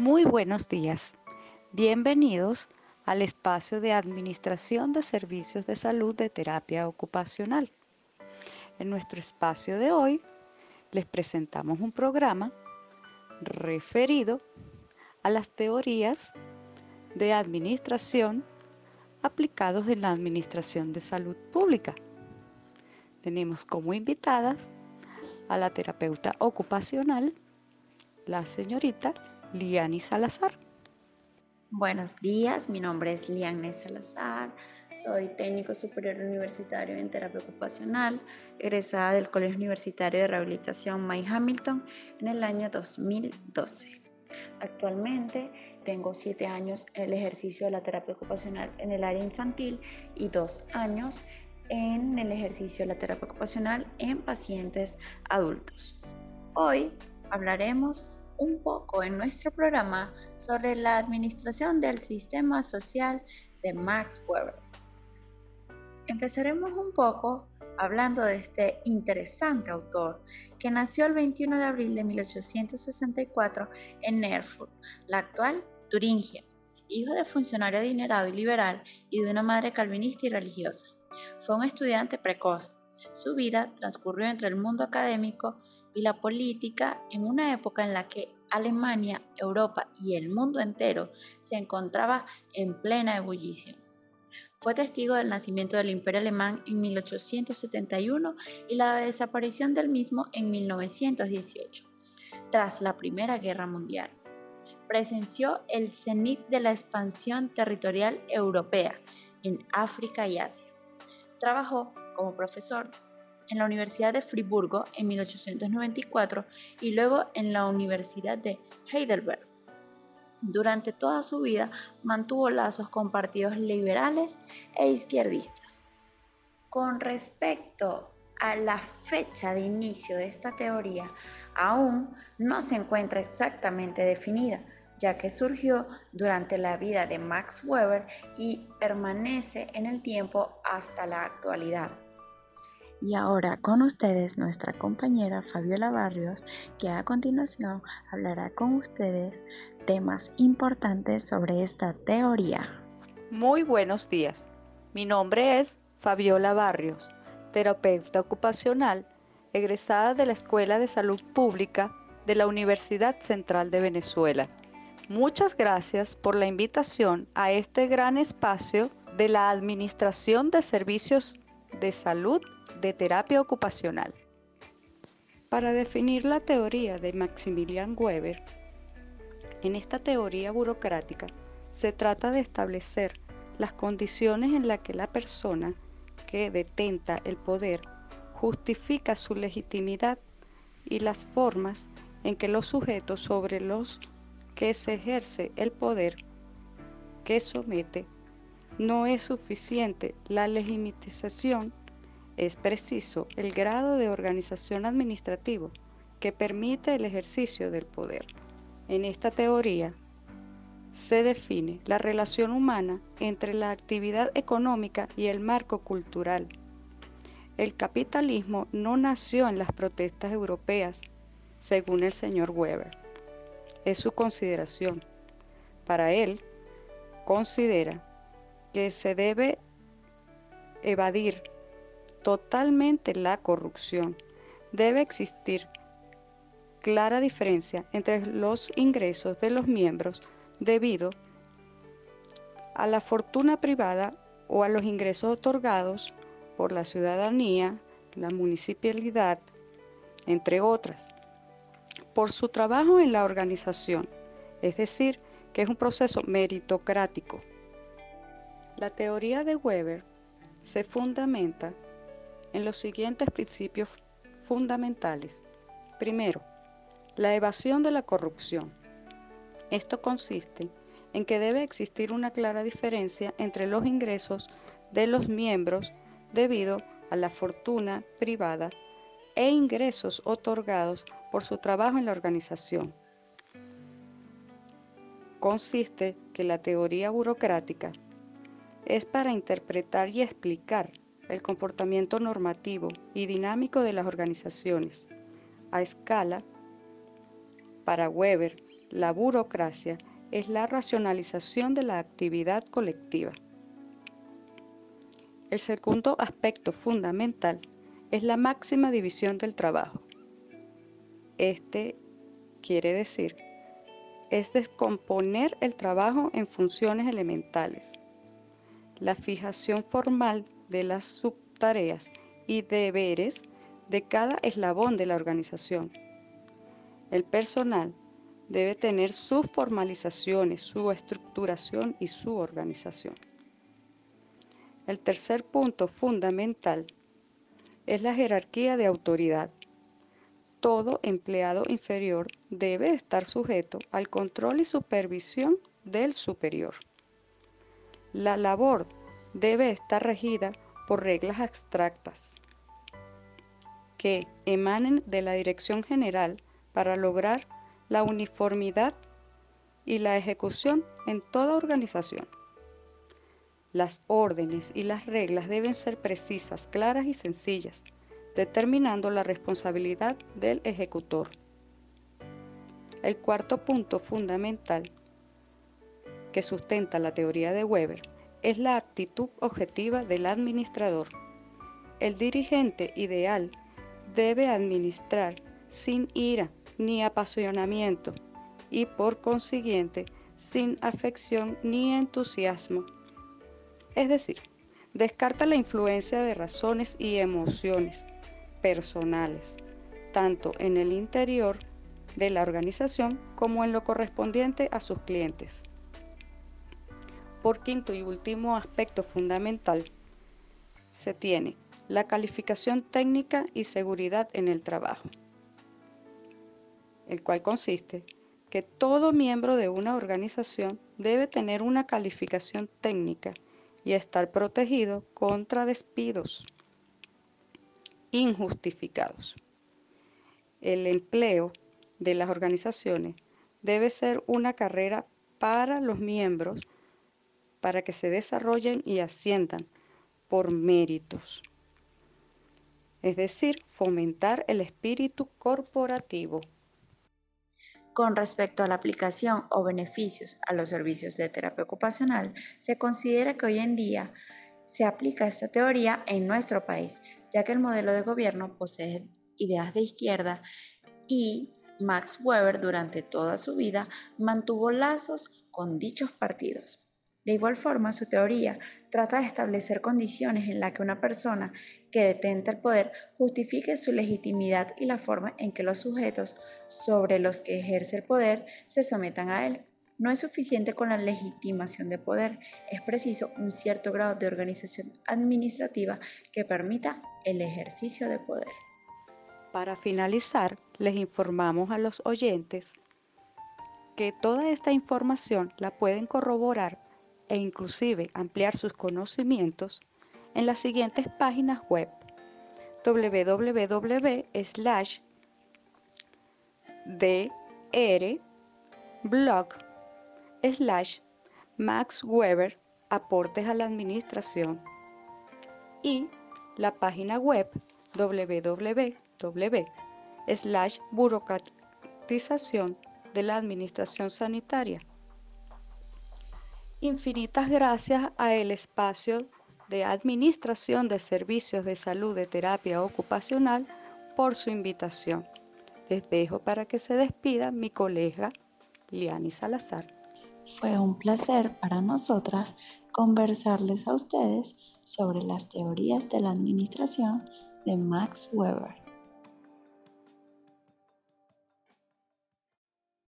Muy buenos días. Bienvenidos al espacio de Administración de Servicios de Salud de Terapia Ocupacional. En nuestro espacio de hoy les presentamos un programa referido a las teorías de administración aplicados en la Administración de Salud Pública. Tenemos como invitadas a la terapeuta ocupacional, la señorita Liani Salazar. Buenos días, mi nombre es Liane Salazar, soy técnico superior universitario en terapia ocupacional, egresada del Colegio Universitario de Rehabilitación May Hamilton en el año 2012. Actualmente tengo siete años en el ejercicio de la terapia ocupacional en el área infantil y dos años en el ejercicio de la terapia ocupacional en pacientes adultos. Hoy hablaremos un poco en nuestro programa sobre la administración del sistema social de Max Weber. Empezaremos un poco hablando de este interesante autor que nació el 21 de abril de 1864 en Erfurt, la actual Turingia, hijo de funcionario adinerado y liberal y de una madre calvinista y religiosa. Fue un estudiante precoz. Su vida transcurrió entre el mundo académico y la política en una época en la que Alemania, Europa y el mundo entero se encontraba en plena ebullición. Fue testigo del nacimiento del Imperio Alemán en 1871 y la desaparición del mismo en 1918, tras la Primera Guerra Mundial. Presenció el cenit de la expansión territorial europea en África y Asia. Trabajó como profesor en la Universidad de Friburgo en 1894 y luego en la Universidad de Heidelberg. Durante toda su vida mantuvo lazos con partidos liberales e izquierdistas. Con respecto a la fecha de inicio de esta teoría, aún no se encuentra exactamente definida, ya que surgió durante la vida de Max Weber y permanece en el tiempo hasta la actualidad. Y ahora con ustedes nuestra compañera Fabiola Barrios, que a continuación hablará con ustedes temas importantes sobre esta teoría. Muy buenos días. Mi nombre es Fabiola Barrios, terapeuta ocupacional, egresada de la Escuela de Salud Pública de la Universidad Central de Venezuela. Muchas gracias por la invitación a este gran espacio de la Administración de Servicios de Salud de terapia ocupacional. Para definir la teoría de Maximilian Weber, en esta teoría burocrática se trata de establecer las condiciones en las que la persona que detenta el poder justifica su legitimidad y las formas en que los sujetos sobre los que se ejerce el poder que somete no es suficiente la legitimización es preciso el grado de organización administrativo que permite el ejercicio del poder. En esta teoría se define la relación humana entre la actividad económica y el marco cultural. El capitalismo no nació en las protestas europeas, según el señor Weber. Es su consideración. Para él, considera que se debe evadir totalmente la corrupción. Debe existir clara diferencia entre los ingresos de los miembros debido a la fortuna privada o a los ingresos otorgados por la ciudadanía, la municipalidad, entre otras, por su trabajo en la organización, es decir, que es un proceso meritocrático. La teoría de Weber se fundamenta en los siguientes principios fundamentales. Primero, la evasión de la corrupción. Esto consiste en que debe existir una clara diferencia entre los ingresos de los miembros debido a la fortuna privada e ingresos otorgados por su trabajo en la organización. Consiste que la teoría burocrática es para interpretar y explicar el comportamiento normativo y dinámico de las organizaciones. A escala, para Weber, la burocracia es la racionalización de la actividad colectiva. El segundo aspecto fundamental es la máxima división del trabajo. Este quiere decir, es descomponer el trabajo en funciones elementales. La fijación formal de las subtareas y deberes de cada eslabón de la organización. El personal debe tener sus formalizaciones, su estructuración y su organización. El tercer punto fundamental es la jerarquía de autoridad. Todo empleado inferior debe estar sujeto al control y supervisión del superior. La labor debe estar regida por reglas abstractas que emanen de la Dirección General para lograr la uniformidad y la ejecución en toda organización. Las órdenes y las reglas deben ser precisas, claras y sencillas, determinando la responsabilidad del ejecutor. El cuarto punto fundamental que sustenta la teoría de Weber es la actitud objetiva del administrador. El dirigente ideal debe administrar sin ira, ni apasionamiento y por consiguiente sin afección ni entusiasmo. Es decir, descarta la influencia de razones y emociones personales, tanto en el interior de la organización como en lo correspondiente a sus clientes. Por quinto y último aspecto fundamental, se tiene la calificación técnica y seguridad en el trabajo el cual consiste que todo miembro de una organización debe tener una calificación técnica y estar protegido contra despidos injustificados. El empleo de las organizaciones debe ser una carrera para los miembros para que se desarrollen y asciendan por méritos. Es decir, fomentar el espíritu corporativo. Con respecto a la aplicación o beneficios a los servicios de terapia ocupacional, se considera que hoy en día se aplica esta teoría en nuestro país, ya que el modelo de gobierno posee ideas de izquierda y Max Weber durante toda su vida mantuvo lazos con dichos partidos. De igual forma, su teoría trata de establecer condiciones en las que una persona que detenta el poder justifique su legitimidad y la forma en que los sujetos sobre los que ejerce el poder se sometan a él. No es suficiente con la legitimación de poder, es preciso un cierto grado de organización administrativa que permita el ejercicio de poder. Para finalizar, les informamos a los oyentes que toda esta información la pueden corroborar e inclusive ampliar sus conocimientos en las siguientes páginas web www slash aportes a la administración y la página web www slash burocratización de la administración sanitaria. Infinitas gracias a el espacio de Administración de Servicios de Salud de Terapia Ocupacional por su invitación. Les dejo para que se despida mi colega Liani Salazar. Fue un placer para nosotras conversarles a ustedes sobre las teorías de la administración de Max Weber.